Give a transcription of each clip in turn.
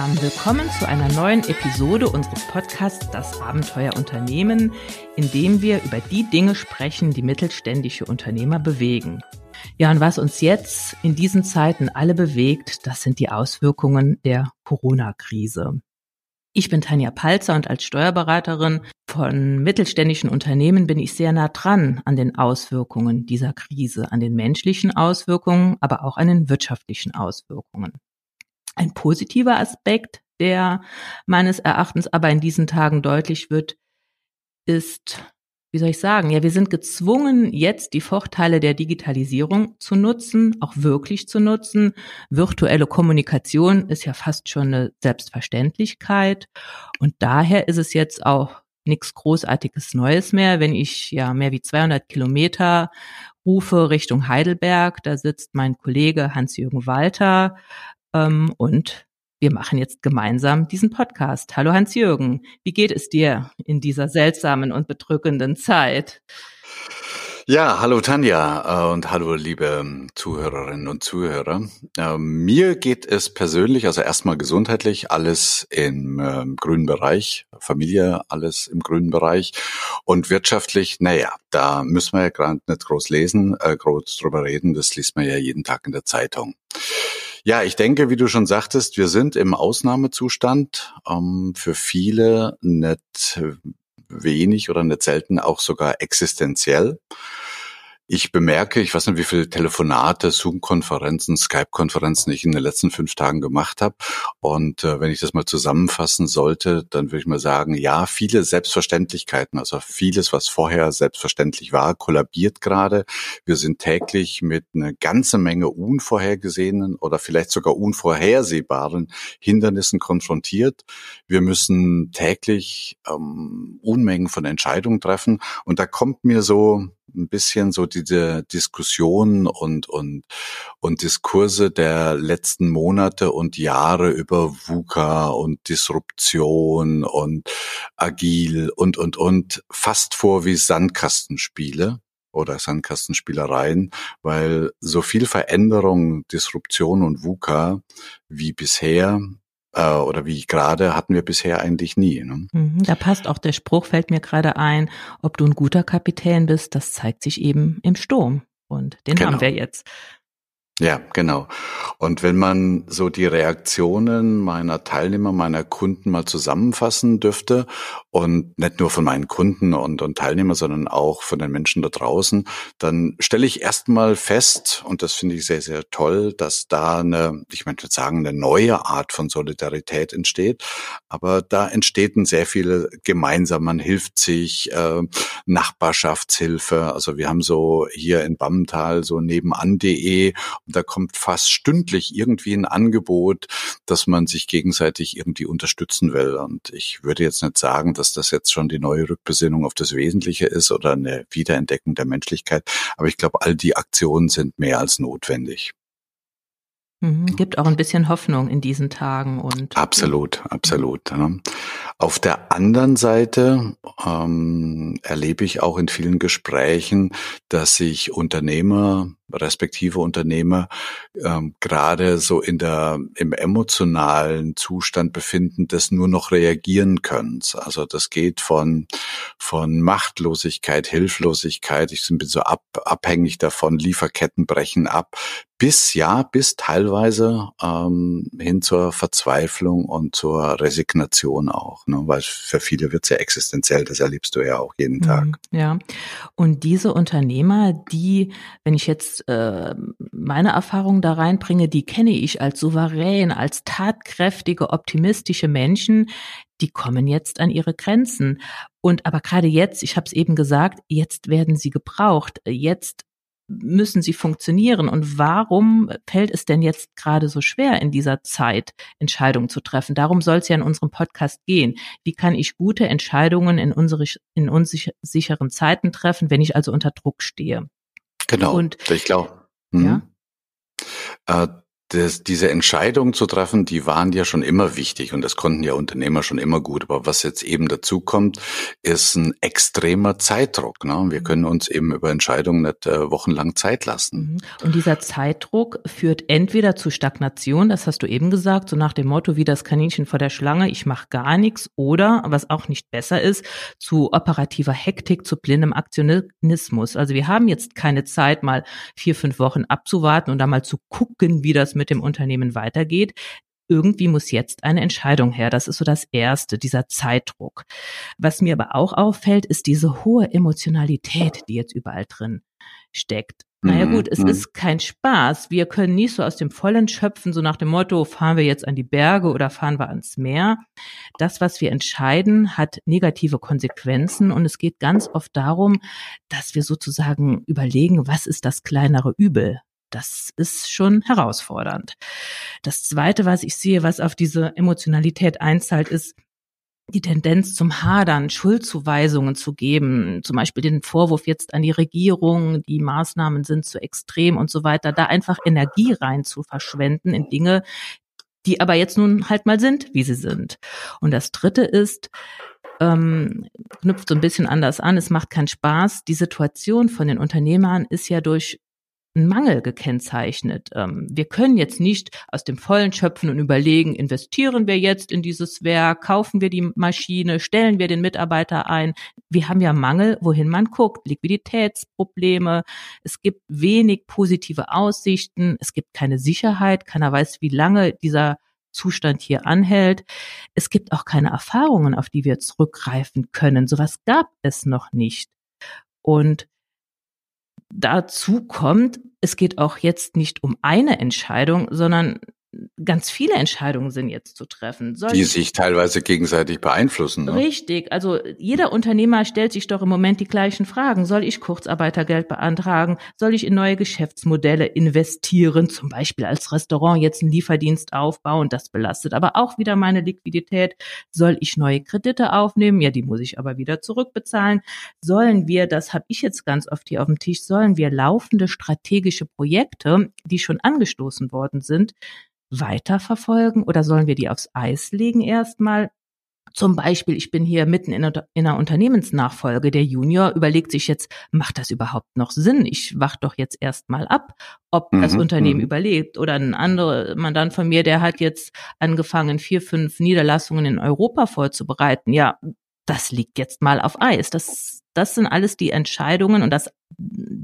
zusammen, willkommen zu einer neuen Episode unseres Podcasts Das Abenteuer Unternehmen, in dem wir über die Dinge sprechen, die mittelständische Unternehmer bewegen. Ja, und was uns jetzt in diesen Zeiten alle bewegt, das sind die Auswirkungen der Corona-Krise. Ich bin Tanja Palzer und als Steuerberaterin von mittelständischen Unternehmen bin ich sehr nah dran an den Auswirkungen dieser Krise, an den menschlichen Auswirkungen, aber auch an den wirtschaftlichen Auswirkungen. Ein positiver Aspekt, der meines Erachtens aber in diesen Tagen deutlich wird, ist wie soll ich sagen, ja, wir sind gezwungen, jetzt die Vorteile der Digitalisierung zu nutzen, auch wirklich zu nutzen. Virtuelle Kommunikation ist ja fast schon eine Selbstverständlichkeit. Und daher ist es jetzt auch nichts Großartiges Neues mehr, wenn ich ja mehr wie 200 Kilometer rufe Richtung Heidelberg. Da sitzt mein Kollege Hans-Jürgen Walter ähm, und wir machen jetzt gemeinsam diesen Podcast. Hallo Hans-Jürgen, wie geht es dir in dieser seltsamen und bedrückenden Zeit? Ja, hallo Tanja äh, und hallo liebe Zuhörerinnen und Zuhörer. Ähm, mir geht es persönlich, also erstmal gesundheitlich, alles im äh, grünen Bereich, Familie, alles im grünen Bereich und wirtschaftlich, naja, da müssen wir ja gerade nicht groß lesen, äh, groß drüber reden, das liest man ja jeden Tag in der Zeitung. Ja, ich denke, wie du schon sagtest, wir sind im Ausnahmezustand. Ähm, für viele nicht wenig oder nicht selten auch sogar existenziell. Ich bemerke, ich weiß nicht, wie viele Telefonate, Zoom-Konferenzen, Skype-Konferenzen ich in den letzten fünf Tagen gemacht habe. Und äh, wenn ich das mal zusammenfassen sollte, dann würde ich mal sagen, ja, viele Selbstverständlichkeiten, also vieles, was vorher selbstverständlich war, kollabiert gerade. Wir sind täglich mit einer ganzen Menge unvorhergesehenen oder vielleicht sogar unvorhersehbaren Hindernissen konfrontiert. Wir müssen täglich ähm, Unmengen von Entscheidungen treffen. Und da kommt mir so ein bisschen so diese Diskussionen und, und, und Diskurse der letzten Monate und Jahre über VUCA und Disruption und agil und, und, und fast vor wie Sandkastenspiele oder Sandkastenspielereien, weil so viel Veränderung, Disruption und VUCA wie bisher äh, oder wie gerade hatten wir bisher eigentlich nie. Ne? Mhm, da passt auch der Spruch, fällt mir gerade ein, ob du ein guter Kapitän bist, das zeigt sich eben im Sturm. Und den genau. haben wir jetzt. Ja, genau. Und wenn man so die Reaktionen meiner Teilnehmer, meiner Kunden mal zusammenfassen dürfte und nicht nur von meinen Kunden und, und Teilnehmern, sondern auch von den Menschen da draußen, dann stelle ich erstmal fest, und das finde ich sehr, sehr toll, dass da eine, ich möchte sagen, eine neue Art von Solidarität entsteht. Aber da entstehen sehr viele gemeinsam. Man hilft sich, äh, Nachbarschaftshilfe. Also wir haben so hier in Bammental so nebenan.de da kommt fast stündlich irgendwie ein Angebot, dass man sich gegenseitig irgendwie unterstützen will. Und ich würde jetzt nicht sagen, dass das jetzt schon die neue Rückbesinnung auf das Wesentliche ist oder eine Wiederentdeckung der Menschlichkeit. Aber ich glaube, all die Aktionen sind mehr als notwendig. Mhm, gibt auch ein bisschen Hoffnung in diesen Tagen und absolut, absolut. Ja. Auf der anderen Seite ähm, erlebe ich auch in vielen Gesprächen, dass sich Unternehmer respektive Unternehmer ähm, gerade so in der im emotionalen Zustand befinden, des nur noch reagieren können. Also das geht von von Machtlosigkeit, Hilflosigkeit, ich bin so ab, abhängig davon, Lieferketten brechen ab, bis ja, bis teilweise ähm, hin zur Verzweiflung und zur Resignation auch, ne? weil für viele wird's ja existenziell, das erlebst du ja auch jeden mhm, Tag. Ja, und diese Unternehmer, die, wenn ich jetzt äh, meine Erfahrungen da reinbringe, die kenne ich als souverän, als tatkräftige, optimistische Menschen, die kommen jetzt an ihre Grenzen. Und aber gerade jetzt, ich habe es eben gesagt, jetzt werden sie gebraucht. Jetzt müssen sie funktionieren? Und warum fällt es denn jetzt gerade so schwer in dieser Zeit, Entscheidungen zu treffen? Darum soll es ja in unserem Podcast gehen. Wie kann ich gute Entscheidungen in, unsere, in unsicheren Zeiten treffen, wenn ich also unter Druck stehe? Genau. Und ich glaube. Mhm. Ja. Äh, das, diese Entscheidungen zu treffen, die waren ja schon immer wichtig und das konnten ja Unternehmer schon immer gut. Aber was jetzt eben dazu kommt, ist ein extremer Zeitdruck. Ne? Wir können uns eben über Entscheidungen nicht äh, wochenlang Zeit lassen. Mhm. Und dieser Zeitdruck führt entweder zu Stagnation, das hast du eben gesagt, so nach dem Motto wie das Kaninchen vor der Schlange, ich mache gar nichts, oder was auch nicht besser ist, zu operativer Hektik, zu blindem Aktionismus. Also wir haben jetzt keine Zeit, mal vier, fünf Wochen abzuwarten und da mal zu gucken, wie das mit dem Unternehmen weitergeht. Irgendwie muss jetzt eine Entscheidung her. Das ist so das Erste, dieser Zeitdruck. Was mir aber auch auffällt, ist diese hohe Emotionalität, die jetzt überall drin steckt. Naja mhm, gut, es mhm. ist kein Spaß. Wir können nicht so aus dem Vollen schöpfen, so nach dem Motto, fahren wir jetzt an die Berge oder fahren wir ans Meer. Das, was wir entscheiden, hat negative Konsequenzen und es geht ganz oft darum, dass wir sozusagen überlegen, was ist das kleinere Übel? Das ist schon herausfordernd. Das Zweite, was ich sehe, was auf diese Emotionalität einzahlt, ist, die Tendenz zum Hadern, Schuldzuweisungen zu geben, zum Beispiel den Vorwurf jetzt an die Regierung, die Maßnahmen sind zu extrem und so weiter, da einfach Energie rein zu verschwenden in Dinge, die aber jetzt nun halt mal sind, wie sie sind. Und das Dritte ist, ähm, knüpft so ein bisschen anders an, es macht keinen Spaß. Die Situation von den Unternehmern ist ja durch Mangel gekennzeichnet. Ähm, wir können jetzt nicht aus dem Vollen schöpfen und überlegen, investieren wir jetzt in dieses Werk, kaufen wir die Maschine, stellen wir den Mitarbeiter ein. Wir haben ja Mangel, wohin man guckt, Liquiditätsprobleme, es gibt wenig positive Aussichten, es gibt keine Sicherheit, keiner weiß, wie lange dieser Zustand hier anhält. Es gibt auch keine Erfahrungen, auf die wir zurückgreifen können. Sowas gab es noch nicht. Und dazu kommt, es geht auch jetzt nicht um eine Entscheidung, sondern ganz viele Entscheidungen sind jetzt zu treffen. Soll die sich teilweise gegenseitig beeinflussen. Ne? Richtig. Also jeder Unternehmer stellt sich doch im Moment die gleichen Fragen. Soll ich Kurzarbeitergeld beantragen? Soll ich in neue Geschäftsmodelle investieren? Zum Beispiel als Restaurant jetzt einen Lieferdienst aufbauen. Das belastet aber auch wieder meine Liquidität. Soll ich neue Kredite aufnehmen? Ja, die muss ich aber wieder zurückbezahlen. Sollen wir, das habe ich jetzt ganz oft hier auf dem Tisch, sollen wir laufende strategische Projekte, die schon angestoßen worden sind, weiterverfolgen oder sollen wir die aufs Eis legen erstmal? Zum Beispiel, ich bin hier mitten in einer, Unternehmensnachfolge. Der Junior überlegt sich jetzt, macht das überhaupt noch Sinn? Ich wach doch jetzt erstmal ab, ob mhm, das Unternehmen mhm. überlebt. Oder ein anderer Mandant von mir, der hat jetzt angefangen, vier, fünf Niederlassungen in Europa vorzubereiten. Ja, das liegt jetzt mal auf Eis. Das, das sind alles die Entscheidungen und das,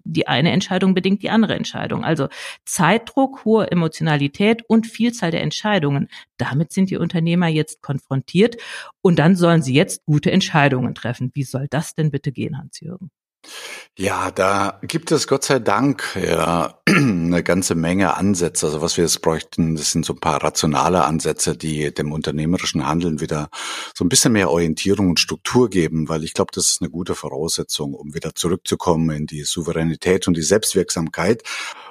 die eine Entscheidung bedingt die andere Entscheidung. Also Zeitdruck, hohe Emotionalität und Vielzahl der Entscheidungen. Damit sind die Unternehmer jetzt konfrontiert und dann sollen sie jetzt gute Entscheidungen treffen. Wie soll das denn bitte gehen, Hans-Jürgen? Ja, da gibt es Gott sei Dank ja eine ganze Menge Ansätze. Also was wir jetzt bräuchten, das sind so ein paar rationale Ansätze, die dem unternehmerischen Handeln wieder so ein bisschen mehr Orientierung und Struktur geben, weil ich glaube, das ist eine gute Voraussetzung, um wieder zurückzukommen in die Souveränität und die Selbstwirksamkeit.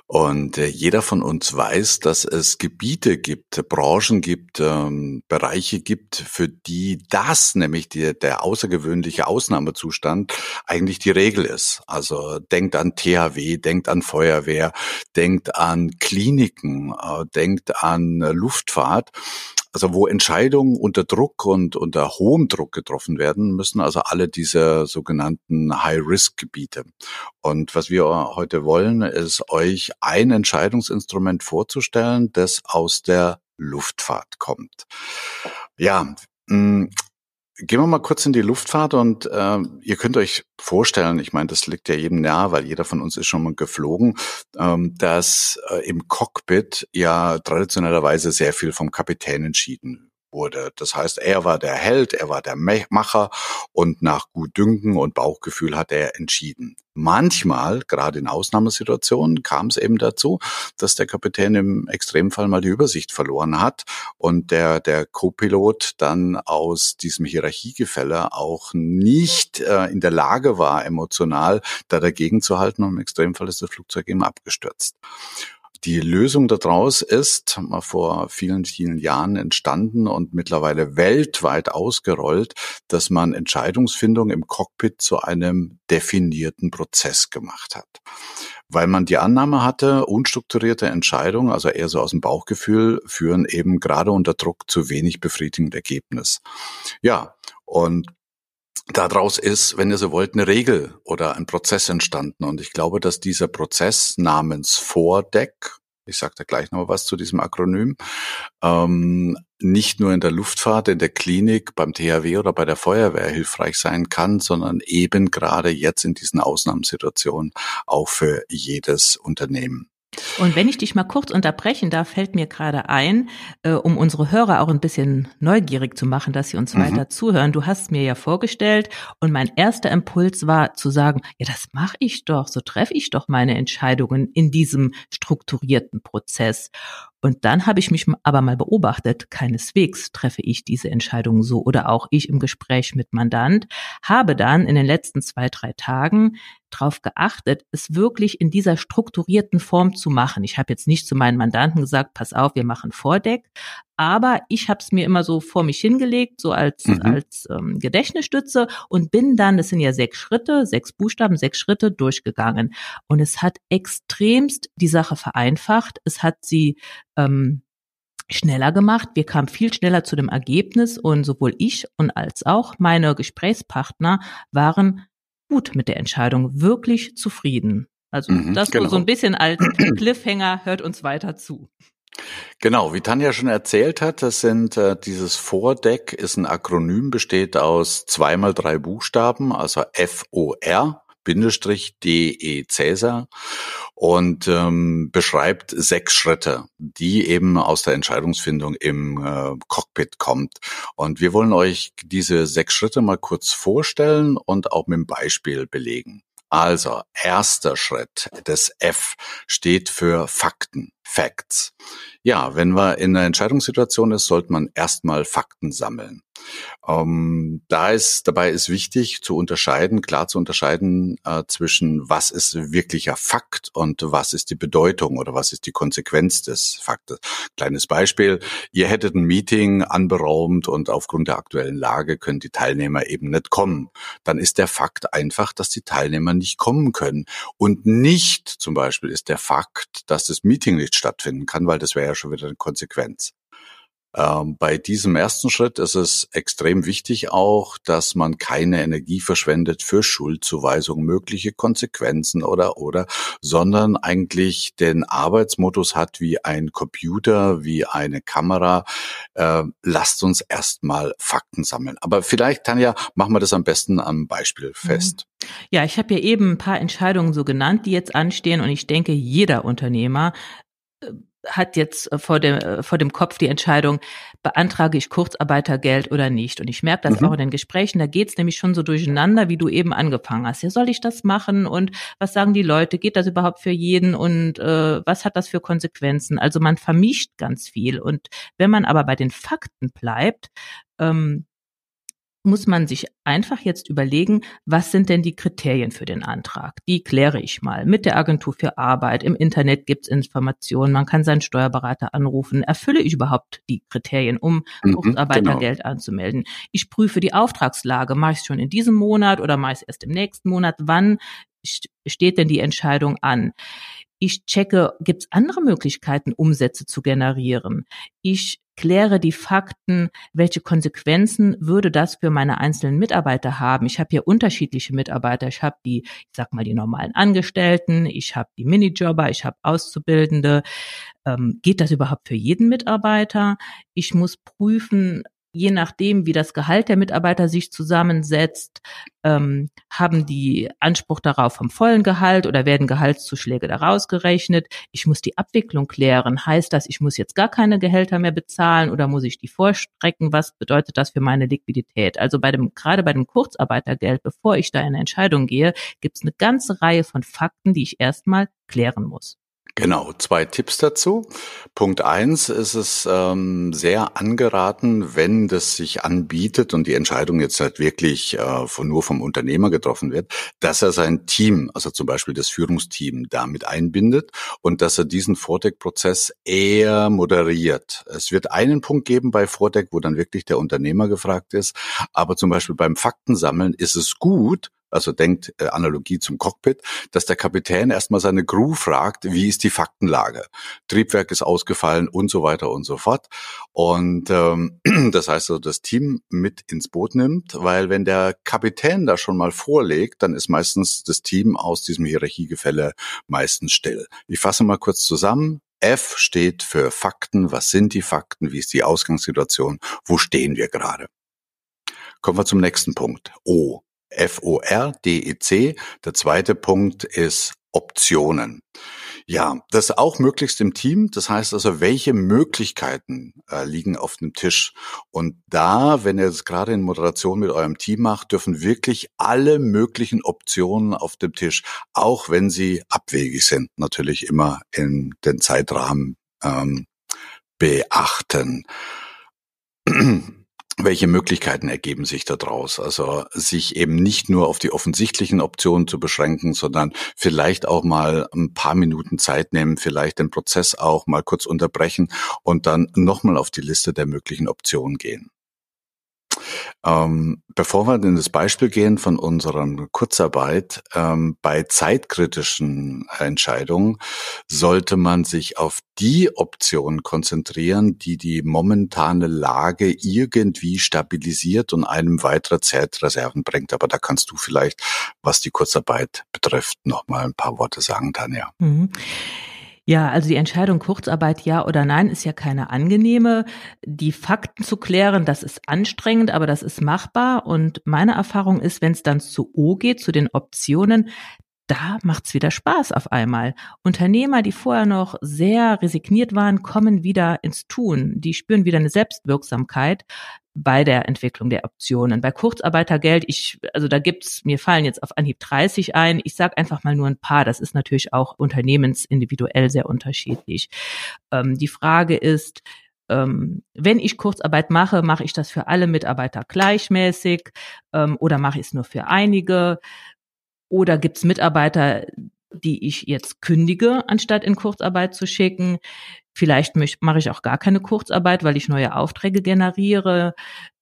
Und äh, jeder von uns weiß, dass es Gebiete gibt, Branchen gibt, ähm, Bereiche gibt, für die das, nämlich die, der außergewöhnliche Ausnahmezustand, eigentlich die Regel ist. Also denkt an THW, denkt an Feuerwehr, denkt an Kliniken, äh, denkt an äh, Luftfahrt. Also wo Entscheidungen unter Druck und unter hohem Druck getroffen werden, müssen also alle diese sogenannten High-Risk-Gebiete. Und was wir heute wollen, ist euch ein Entscheidungsinstrument vorzustellen, das aus der Luftfahrt kommt. Ja, mm, Gehen wir mal kurz in die Luftfahrt und äh, ihr könnt euch vorstellen, ich meine, das liegt ja jedem nahe, weil jeder von uns ist schon mal geflogen, ähm, dass äh, im Cockpit ja traditionellerweise sehr viel vom Kapitän entschieden wurde. Das heißt, er war der Held, er war der Macher und nach Gutdünken und Bauchgefühl hat er entschieden. Manchmal, gerade in Ausnahmesituationen, kam es eben dazu, dass der Kapitän im Extremfall mal die Übersicht verloren hat und der, der Co-Pilot dann aus diesem Hierarchiegefälle auch nicht äh, in der Lage war, emotional da dagegen zu halten und im Extremfall ist das Flugzeug eben abgestürzt. Die Lösung daraus ist vor vielen, vielen Jahren entstanden und mittlerweile weltweit ausgerollt, dass man Entscheidungsfindung im Cockpit zu einem definierten Prozess gemacht hat. Weil man die Annahme hatte, unstrukturierte Entscheidungen, also eher so aus dem Bauchgefühl, führen eben gerade unter Druck zu wenig befriedigendem Ergebnis. Ja, und Daraus ist, wenn ihr so wollt, eine Regel oder ein Prozess entstanden. Und ich glaube, dass dieser Prozess namens Vordeck, ich sage da gleich noch was zu diesem Akronym, ähm, nicht nur in der Luftfahrt, in der Klinik, beim THW oder bei der Feuerwehr hilfreich sein kann, sondern eben gerade jetzt in diesen Ausnahmesituationen auch für jedes Unternehmen. Und wenn ich dich mal kurz unterbrechen darf, fällt mir gerade ein, äh, um unsere Hörer auch ein bisschen neugierig zu machen, dass sie uns mhm. weiter zuhören. Du hast mir ja vorgestellt und mein erster Impuls war zu sagen, ja, das mache ich doch, so treffe ich doch meine Entscheidungen in diesem strukturierten Prozess. Und dann habe ich mich aber mal beobachtet, keineswegs treffe ich diese Entscheidung so oder auch ich im Gespräch mit Mandant, habe dann in den letzten zwei, drei Tagen darauf geachtet, es wirklich in dieser strukturierten Form zu machen. Ich habe jetzt nicht zu meinen Mandanten gesagt, pass auf, wir machen Vordeck, aber ich habe es mir immer so vor mich hingelegt, so als, mhm. als ähm, Gedächtnisstütze und bin dann, das sind ja sechs Schritte, sechs Buchstaben, sechs Schritte durchgegangen. Und es hat extremst die Sache vereinfacht. Es hat sie ähm, schneller gemacht. Wir kamen viel schneller zu dem Ergebnis und sowohl ich und als auch meine Gesprächspartner waren gut mit der Entscheidung, wirklich zufrieden. Also mhm, das genau. so ein bisschen als Cliffhanger, hört uns weiter zu. Genau, wie Tanja schon erzählt hat, das sind äh, dieses Vordeck ist ein Akronym, besteht aus zweimal drei Buchstaben, also F-O-R, Bindestrich D-E Cäsar und ähm, beschreibt sechs Schritte, die eben aus der Entscheidungsfindung im äh, Cockpit kommt. Und wir wollen euch diese sechs Schritte mal kurz vorstellen und auch mit dem Beispiel belegen. Also, erster Schritt, das F steht für Fakten, Facts. Ja, wenn man in einer Entscheidungssituation ist, sollte man erstmal Fakten sammeln. Ähm, da ist, dabei ist wichtig zu unterscheiden, klar zu unterscheiden äh, zwischen was ist wirklicher Fakt und was ist die Bedeutung oder was ist die Konsequenz des Faktes. Kleines Beispiel. Ihr hättet ein Meeting anberaumt und aufgrund der aktuellen Lage können die Teilnehmer eben nicht kommen. Dann ist der Fakt einfach, dass die Teilnehmer nicht kommen können. Und nicht zum Beispiel ist der Fakt, dass das Meeting nicht stattfinden kann, weil das wäre ja schon wieder eine Konsequenz. Ähm, bei diesem ersten Schritt ist es extrem wichtig auch, dass man keine Energie verschwendet für Schuldzuweisung, mögliche Konsequenzen oder oder, sondern eigentlich den Arbeitsmodus hat wie ein Computer, wie eine Kamera. Äh, lasst uns erstmal Fakten sammeln. Aber vielleicht, Tanja, machen wir das am besten am Beispiel mhm. fest. Ja, ich habe ja eben ein paar Entscheidungen so genannt, die jetzt anstehen und ich denke, jeder Unternehmer hat jetzt äh, vor dem, äh, vor dem Kopf die Entscheidung, beantrage ich Kurzarbeitergeld oder nicht. Und ich merke das mhm. auch in den Gesprächen, da geht's nämlich schon so durcheinander, wie du eben angefangen hast. Ja, soll ich das machen? Und was sagen die Leute? Geht das überhaupt für jeden? Und äh, was hat das für Konsequenzen? Also man vermischt ganz viel. Und wenn man aber bei den Fakten bleibt, ähm, muss man sich einfach jetzt überlegen, was sind denn die Kriterien für den Antrag? Die kläre ich mal mit der Agentur für Arbeit. Im Internet gibt's Informationen, man kann seinen Steuerberater anrufen. Erfülle ich überhaupt die Kriterien, um mhm, Kurzarbeitergeld genau. anzumelden? Ich prüfe die Auftragslage. Mache ich es schon in diesem Monat oder mache ich es erst im nächsten Monat? Wann steht denn die Entscheidung an? Ich checke, gibt es andere Möglichkeiten, Umsätze zu generieren? Ich kläre die Fakten, welche Konsequenzen würde das für meine einzelnen Mitarbeiter haben. Ich habe hier unterschiedliche Mitarbeiter. Ich habe die, ich sag mal, die normalen Angestellten, ich habe die Minijobber, ich habe Auszubildende. Ähm, geht das überhaupt für jeden Mitarbeiter? Ich muss prüfen, je nachdem, wie das Gehalt der Mitarbeiter sich zusammensetzt, ähm, haben die Anspruch darauf vom vollen Gehalt oder werden Gehaltszuschläge daraus gerechnet. Ich muss die Abwicklung klären. Heißt das, ich muss jetzt gar keine Gehälter mehr bezahlen oder muss ich die vorstrecken? Was bedeutet das für meine Liquidität? Also bei dem, gerade bei dem Kurzarbeitergeld, bevor ich da in eine Entscheidung gehe, gibt es eine ganze Reihe von Fakten, die ich erstmal klären muss. Genau, zwei Tipps dazu. Punkt eins ist es ähm, sehr angeraten, wenn das sich anbietet und die Entscheidung jetzt halt wirklich äh, von, nur vom Unternehmer getroffen wird, dass er sein Team, also zum Beispiel das Führungsteam, damit einbindet und dass er diesen Vordeck-Prozess eher moderiert. Es wird einen Punkt geben bei Vordeck, wo dann wirklich der Unternehmer gefragt ist, aber zum Beispiel beim Faktensammeln ist es gut, also denkt äh, Analogie zum Cockpit, dass der Kapitän erstmal seine Crew fragt, wie ist die Faktenlage? Triebwerk ist ausgefallen und so weiter und so fort. Und ähm, das heißt also, das Team mit ins Boot nimmt, weil wenn der Kapitän da schon mal vorlegt, dann ist meistens das Team aus diesem Hierarchiegefälle meistens still. Ich fasse mal kurz zusammen. F steht für Fakten. Was sind die Fakten? Wie ist die Ausgangssituation? Wo stehen wir gerade? Kommen wir zum nächsten Punkt. O. F-O-R-D-E-C. Der zweite Punkt ist Optionen. Ja, das auch möglichst im Team. Das heißt also, welche Möglichkeiten äh, liegen auf dem Tisch? Und da, wenn ihr es gerade in Moderation mit eurem Team macht, dürfen wirklich alle möglichen Optionen auf dem Tisch, auch wenn sie abwegig sind, natürlich immer in den Zeitrahmen ähm, beachten welche Möglichkeiten ergeben sich daraus? Also sich eben nicht nur auf die offensichtlichen Optionen zu beschränken, sondern vielleicht auch mal ein paar Minuten Zeit nehmen, vielleicht den Prozess auch mal kurz unterbrechen und dann nochmal auf die Liste der möglichen Optionen gehen. Ähm, bevor wir in das Beispiel gehen von unserer Kurzarbeit, ähm, bei zeitkritischen Entscheidungen sollte man sich auf die Optionen konzentrieren, die die momentane Lage irgendwie stabilisiert und einem weitere Zeitreserven bringt. Aber da kannst du vielleicht, was die Kurzarbeit betrifft, noch mal ein paar Worte sagen, Tanja. Mhm. Ja, also die Entscheidung Kurzarbeit ja oder nein ist ja keine angenehme. Die Fakten zu klären, das ist anstrengend, aber das ist machbar. Und meine Erfahrung ist, wenn es dann zu O geht, zu den Optionen, da macht's wieder Spaß auf einmal. Unternehmer, die vorher noch sehr resigniert waren, kommen wieder ins Tun. Die spüren wieder eine Selbstwirksamkeit bei der Entwicklung der Optionen. Bei Kurzarbeitergeld, ich, also da gibt's, mir fallen jetzt auf Anhieb 30 ein. Ich sage einfach mal nur ein paar. Das ist natürlich auch unternehmensindividuell sehr unterschiedlich. Ähm, die Frage ist, ähm, wenn ich Kurzarbeit mache, mache ich das für alle Mitarbeiter gleichmäßig ähm, oder mache ich es nur für einige? Oder gibt's Mitarbeiter, die ich jetzt kündige, anstatt in Kurzarbeit zu schicken? Vielleicht mache ich auch gar keine Kurzarbeit, weil ich neue Aufträge generiere.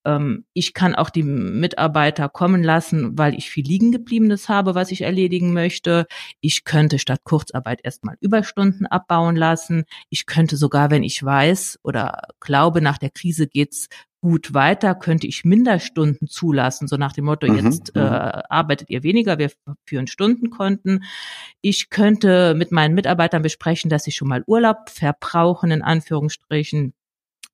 Ähm, ich kann auch die Mitarbeiter kommen lassen, weil ich viel liegen gebliebenes habe, was ich erledigen möchte. Ich könnte statt Kurzarbeit erstmal Überstunden abbauen lassen. Ich könnte sogar, wenn ich weiß oder glaube, nach der Krise geht's gut weiter, könnte ich Minderstunden zulassen, so nach dem Motto, mhm, jetzt mhm. äh, arbeitet ihr weniger, wir führen Stundenkonten. Ich könnte mit meinen Mitarbeitern besprechen, dass sie schon mal Urlaub verbrauchen, in Anführungsstrichen.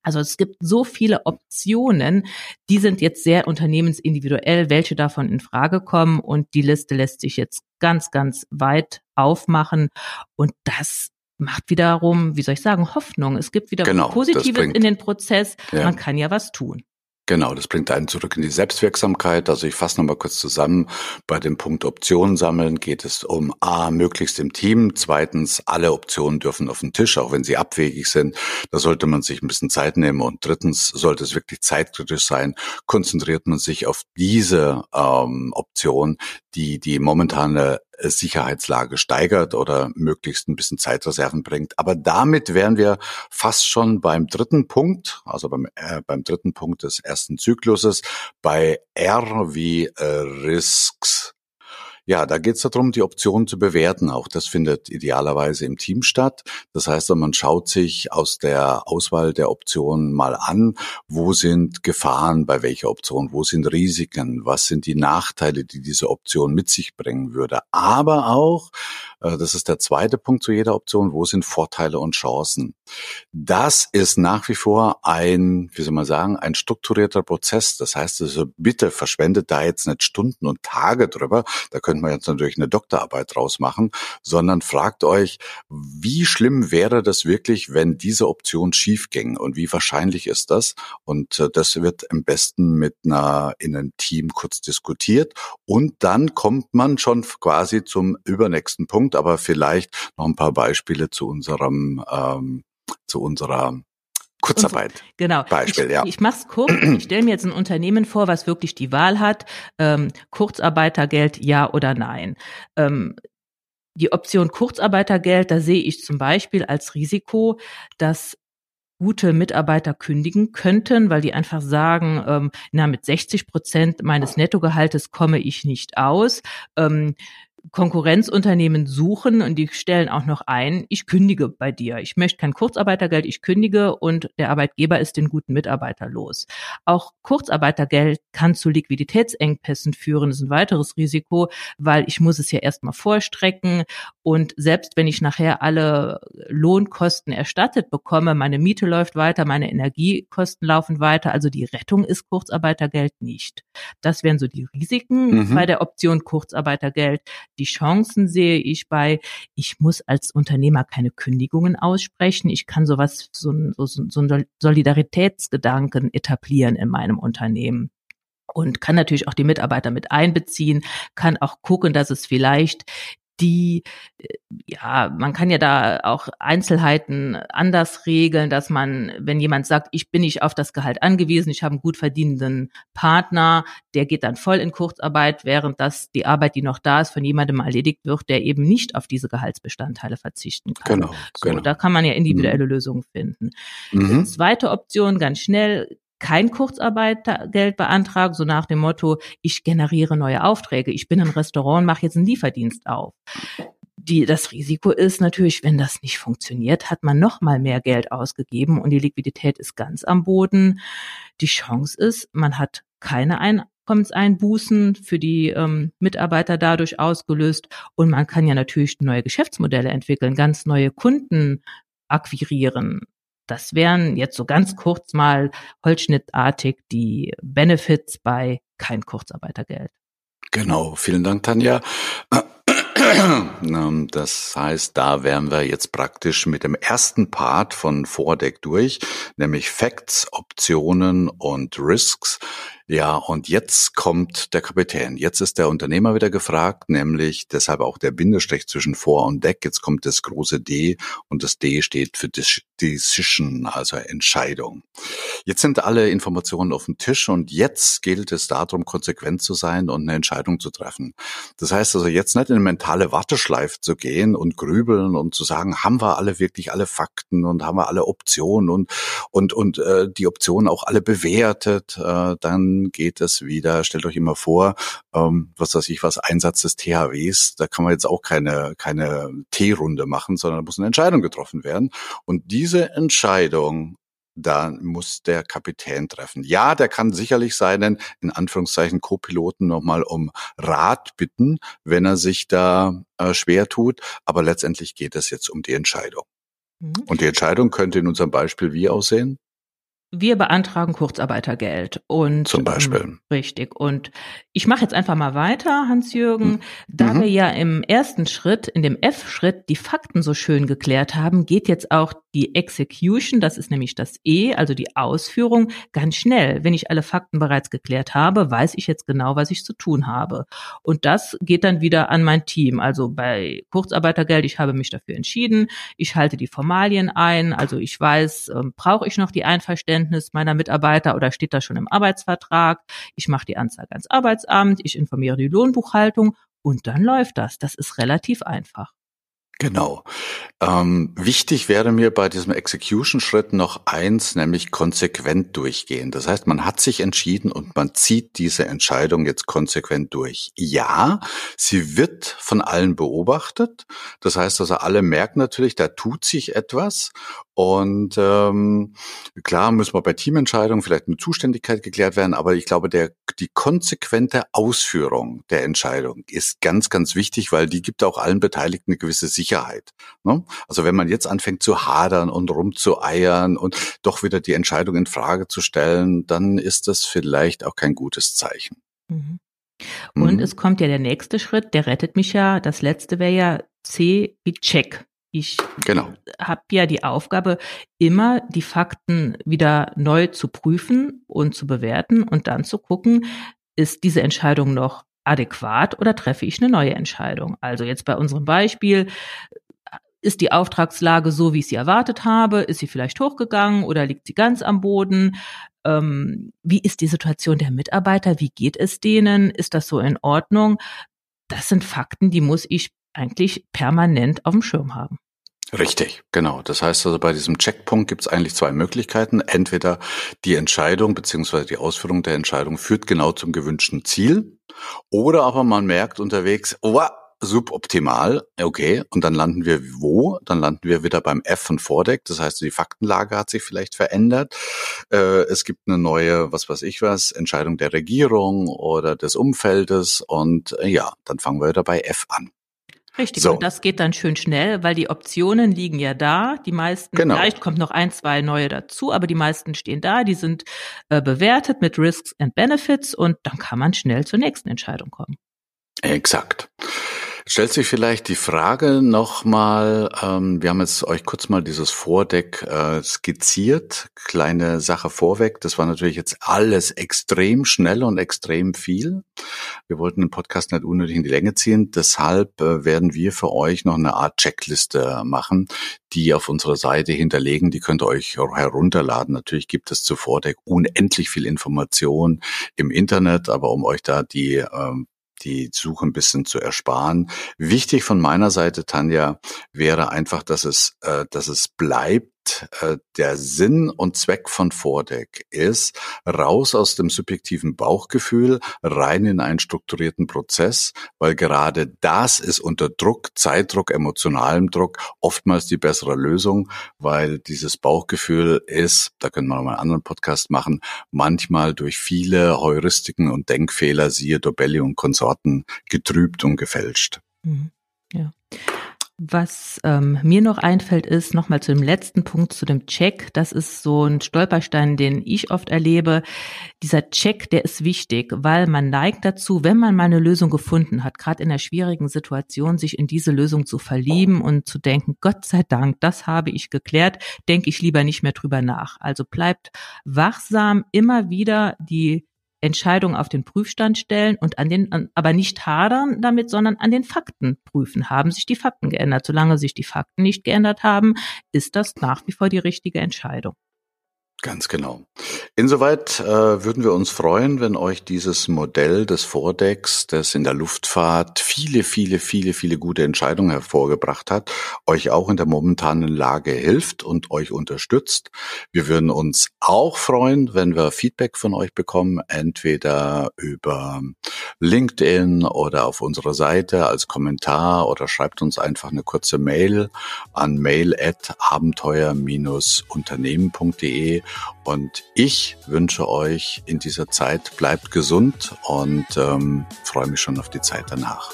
Also es gibt so viele Optionen, die sind jetzt sehr unternehmensindividuell, welche davon in Frage kommen und die Liste lässt sich jetzt ganz, ganz weit aufmachen und das macht wiederum, wie soll ich sagen, Hoffnung. Es gibt wieder genau, Positives bringt, in den Prozess. Ja. Man kann ja was tun. Genau, das bringt einen zurück in die Selbstwirksamkeit. Also ich fasse nochmal kurz zusammen. Bei dem Punkt Optionen sammeln geht es um A, möglichst im Team. Zweitens, alle Optionen dürfen auf den Tisch, auch wenn sie abwegig sind. Da sollte man sich ein bisschen Zeit nehmen. Und drittens, sollte es wirklich zeitkritisch sein, konzentriert man sich auf diese ähm, Option, die die momentane Sicherheitslage steigert oder möglichst ein bisschen Zeitreserven bringt. Aber damit wären wir fast schon beim dritten Punkt, also beim, äh, beim dritten Punkt des ersten Zykluses, bei R wie äh, Risks. Ja, da geht es darum, die Optionen zu bewerten. Auch das findet idealerweise im Team statt. Das heißt, man schaut sich aus der Auswahl der Optionen mal an, wo sind Gefahren bei welcher Option, wo sind Risiken, was sind die Nachteile, die diese Option mit sich bringen würde. Aber auch, äh, das ist der zweite Punkt zu jeder Option, wo sind Vorteile und Chancen. Das ist nach wie vor ein, wie soll man sagen, ein strukturierter Prozess. Das heißt also, bitte verschwendet da jetzt nicht Stunden und Tage drüber. Da können könnte man jetzt natürlich eine Doktorarbeit draus machen, sondern fragt euch, wie schlimm wäre das wirklich, wenn diese Option schief ging? Und wie wahrscheinlich ist das? Und äh, das wird am besten mit einer in einem Team kurz diskutiert. Und dann kommt man schon quasi zum übernächsten Punkt, aber vielleicht noch ein paar Beispiele zu unserem ähm, zu unserer Kurzarbeit. genau. Beispiel, ich, ja. Ich mache es kurz. Ich stelle mir jetzt ein Unternehmen vor, was wirklich die Wahl hat, ähm, Kurzarbeitergeld ja oder nein. Ähm, die Option Kurzarbeitergeld, da sehe ich zum Beispiel als Risiko, dass gute Mitarbeiter kündigen könnten, weil die einfach sagen, ähm, na, mit 60 Prozent meines Nettogehaltes komme ich nicht aus. Ähm, Konkurrenzunternehmen suchen und die stellen auch noch ein, ich kündige bei dir. Ich möchte kein Kurzarbeitergeld, ich kündige und der Arbeitgeber ist den guten Mitarbeiter los. Auch Kurzarbeitergeld kann zu Liquiditätsengpässen führen. Das ist ein weiteres Risiko, weil ich muss es ja erstmal vorstrecken und selbst wenn ich nachher alle Lohnkosten erstattet bekomme, meine Miete läuft weiter, meine Energiekosten laufen weiter, also die Rettung ist Kurzarbeitergeld nicht. Das wären so die Risiken mhm. bei der Option Kurzarbeitergeld. Die Chancen sehe ich bei, ich muss als Unternehmer keine Kündigungen aussprechen. Ich kann sowas, so, so, so einen Solidaritätsgedanken etablieren in meinem Unternehmen und kann natürlich auch die Mitarbeiter mit einbeziehen, kann auch gucken, dass es vielleicht die, äh, ja, man kann ja da auch Einzelheiten anders regeln, dass man, wenn jemand sagt, ich bin nicht auf das Gehalt angewiesen, ich habe einen gut verdienenden Partner, der geht dann voll in Kurzarbeit, während das die Arbeit, die noch da ist, von jemandem erledigt wird, der eben nicht auf diese Gehaltsbestandteile verzichten kann. Genau, so, genau. Da kann man ja individuelle mhm. Lösungen finden. Mhm. Zweite Option, ganz schnell, kein Kurzarbeitergeld beantragen, so nach dem Motto, ich generiere neue Aufträge, ich bin ein Restaurant, mache jetzt einen Lieferdienst auf. Die, das Risiko ist natürlich, wenn das nicht funktioniert, hat man noch mal mehr Geld ausgegeben und die Liquidität ist ganz am Boden. Die Chance ist, man hat keine Einkommenseinbußen für die ähm, Mitarbeiter dadurch ausgelöst und man kann ja natürlich neue Geschäftsmodelle entwickeln, ganz neue Kunden akquirieren. Das wären jetzt so ganz kurz mal holzschnittartig die Benefits bei kein Kurzarbeitergeld. Genau, vielen Dank, Tanja. Das heißt, da wären wir jetzt praktisch mit dem ersten Part von Vordeck durch, nämlich Facts, Optionen und Risks. Ja, und jetzt kommt der Kapitän. Jetzt ist der Unternehmer wieder gefragt, nämlich deshalb auch der Bindestrich zwischen Vor und Deck. Jetzt kommt das große D und das D steht für Decision, also Entscheidung. Jetzt sind alle Informationen auf dem Tisch und jetzt gilt es darum, konsequent zu sein und eine Entscheidung zu treffen. Das heißt also jetzt nicht in eine mentale Warteschleife zu gehen und grübeln und zu sagen, haben wir alle wirklich alle Fakten und haben wir alle Optionen und und und äh, die Optionen auch alle bewertet, äh, dann geht es wieder, stellt euch immer vor, ähm, was weiß ich was, Einsatz des THWs, da kann man jetzt auch keine, keine T-Runde machen, sondern muss eine Entscheidung getroffen werden. Und diese Entscheidung da muss der Kapitän treffen. Ja, der kann sicherlich seinen, in Anführungszeichen, Co-Piloten nochmal um Rat bitten, wenn er sich da äh, schwer tut. Aber letztendlich geht es jetzt um die Entscheidung. Mhm. Und die Entscheidung könnte in unserem Beispiel wie aussehen? wir beantragen Kurzarbeitergeld und zum Beispiel ähm, richtig und ich mache jetzt einfach mal weiter Hans-Jürgen mhm. da wir ja im ersten Schritt in dem F-Schritt die Fakten so schön geklärt haben geht jetzt auch die Execution das ist nämlich das E also die Ausführung ganz schnell. Wenn ich alle Fakten bereits geklärt habe weiß ich jetzt genau was ich zu tun habe. Und das geht dann wieder an mein Team. Also bei Kurzarbeitergeld ich habe mich dafür entschieden. Ich halte die Formalien ein. Also ich weiß ähm, brauche ich noch die Einverständnis meiner Mitarbeiter oder steht das schon im Arbeitsvertrag? Ich mache die Anzeige ans Arbeitsamt, ich informiere die Lohnbuchhaltung. Und dann läuft das. Das ist relativ einfach. Genau. Ähm, wichtig wäre mir bei diesem Execution-Schritt noch eins, nämlich konsequent durchgehen. Das heißt, man hat sich entschieden und man zieht diese Entscheidung jetzt konsequent durch. Ja, sie wird von allen beobachtet. Das heißt also, alle merken natürlich, da tut sich etwas und ähm, klar muss man bei Teamentscheidungen vielleicht eine Zuständigkeit geklärt werden, aber ich glaube, der, die konsequente Ausführung der Entscheidung ist ganz, ganz wichtig, weil die gibt auch allen Beteiligten eine gewisse Sicherheit. Ne? Also wenn man jetzt anfängt zu hadern und rumzueiern und doch wieder die Entscheidung in Frage zu stellen, dann ist das vielleicht auch kein gutes Zeichen. Mhm. Und mhm. es kommt ja der nächste Schritt, der rettet mich ja. Das letzte wäre ja C wie Check. Ich genau. habe ja die Aufgabe, immer die Fakten wieder neu zu prüfen und zu bewerten und dann zu gucken, ist diese Entscheidung noch adäquat oder treffe ich eine neue Entscheidung? Also jetzt bei unserem Beispiel, ist die Auftragslage so, wie ich sie erwartet habe? Ist sie vielleicht hochgegangen oder liegt sie ganz am Boden? Ähm, wie ist die Situation der Mitarbeiter? Wie geht es denen? Ist das so in Ordnung? Das sind Fakten, die muss ich eigentlich permanent auf dem Schirm haben. Richtig, genau. Das heißt also, bei diesem Checkpunkt gibt es eigentlich zwei Möglichkeiten. Entweder die Entscheidung beziehungsweise die Ausführung der Entscheidung führt genau zum gewünschten Ziel, oder aber man merkt unterwegs, oh, suboptimal, okay, und dann landen wir wo? Dann landen wir wieder beim F von Vordeck, das heißt, die Faktenlage hat sich vielleicht verändert. Äh, es gibt eine neue, was weiß ich was, Entscheidung der Regierung oder des Umfeldes und äh, ja, dann fangen wir wieder bei F an. Richtig, so. und das geht dann schön schnell, weil die Optionen liegen ja da. Die meisten, genau. vielleicht kommt noch ein, zwei neue dazu, aber die meisten stehen da, die sind äh, bewertet mit Risks and Benefits und dann kann man schnell zur nächsten Entscheidung kommen. Exakt. Stellt sich vielleicht die Frage nochmal, ähm, wir haben jetzt euch kurz mal dieses Vordeck äh, skizziert, kleine Sache vorweg, das war natürlich jetzt alles extrem schnell und extrem viel. Wir wollten den Podcast nicht unnötig in die Länge ziehen, deshalb äh, werden wir für euch noch eine Art Checkliste machen, die auf unserer Seite hinterlegen, die könnt ihr euch herunterladen. Natürlich gibt es zu Vordeck unendlich viel Information im Internet, aber um euch da die ähm, die Suche ein bisschen zu ersparen. Wichtig von meiner Seite, Tanja, wäre einfach, dass es, äh, dass es bleibt äh, der Sinn und Zweck von Vordeck ist, raus aus dem subjektiven Bauchgefühl, rein in einen strukturierten Prozess, weil gerade das ist unter Druck, Zeitdruck, emotionalem Druck oftmals die bessere Lösung, weil dieses Bauchgefühl ist, da können wir noch mal einen anderen Podcast machen, manchmal durch viele Heuristiken und Denkfehler, siehe Dobelli und Konsorten, getrübt und gefälscht. Mhm. Ja. Was ähm, mir noch einfällt, ist nochmal zu dem letzten Punkt, zu dem Check. Das ist so ein Stolperstein, den ich oft erlebe. Dieser Check, der ist wichtig, weil man neigt dazu, wenn man mal eine Lösung gefunden hat, gerade in einer schwierigen Situation, sich in diese Lösung zu verlieben und zu denken, Gott sei Dank, das habe ich geklärt, denke ich lieber nicht mehr drüber nach. Also bleibt wachsam, immer wieder die Entscheidung auf den Prüfstand stellen und an den, aber nicht hadern damit, sondern an den Fakten prüfen. Haben sich die Fakten geändert? Solange sich die Fakten nicht geändert haben, ist das nach wie vor die richtige Entscheidung. Ganz genau. Insoweit äh, würden wir uns freuen, wenn euch dieses Modell des Vordecks, das in der Luftfahrt viele, viele, viele, viele gute Entscheidungen hervorgebracht hat, euch auch in der momentanen Lage hilft und euch unterstützt. Wir würden uns auch freuen, wenn wir Feedback von euch bekommen, entweder über LinkedIn oder auf unserer Seite als Kommentar oder schreibt uns einfach eine kurze Mail an mail at abenteuer-unternehmen.de und ich wünsche euch in dieser Zeit, bleibt gesund und ähm, freue mich schon auf die Zeit danach.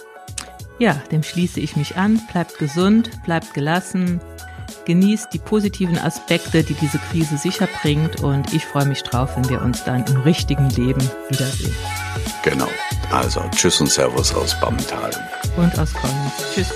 Ja, dem schließe ich mich an. Bleibt gesund, bleibt gelassen, genießt die positiven Aspekte, die diese Krise sicher bringt und ich freue mich drauf, wenn wir uns dann im richtigen Leben wiedersehen. Genau. Also, tschüss und Servus aus Bammental. Und aus Köln. Tschüss.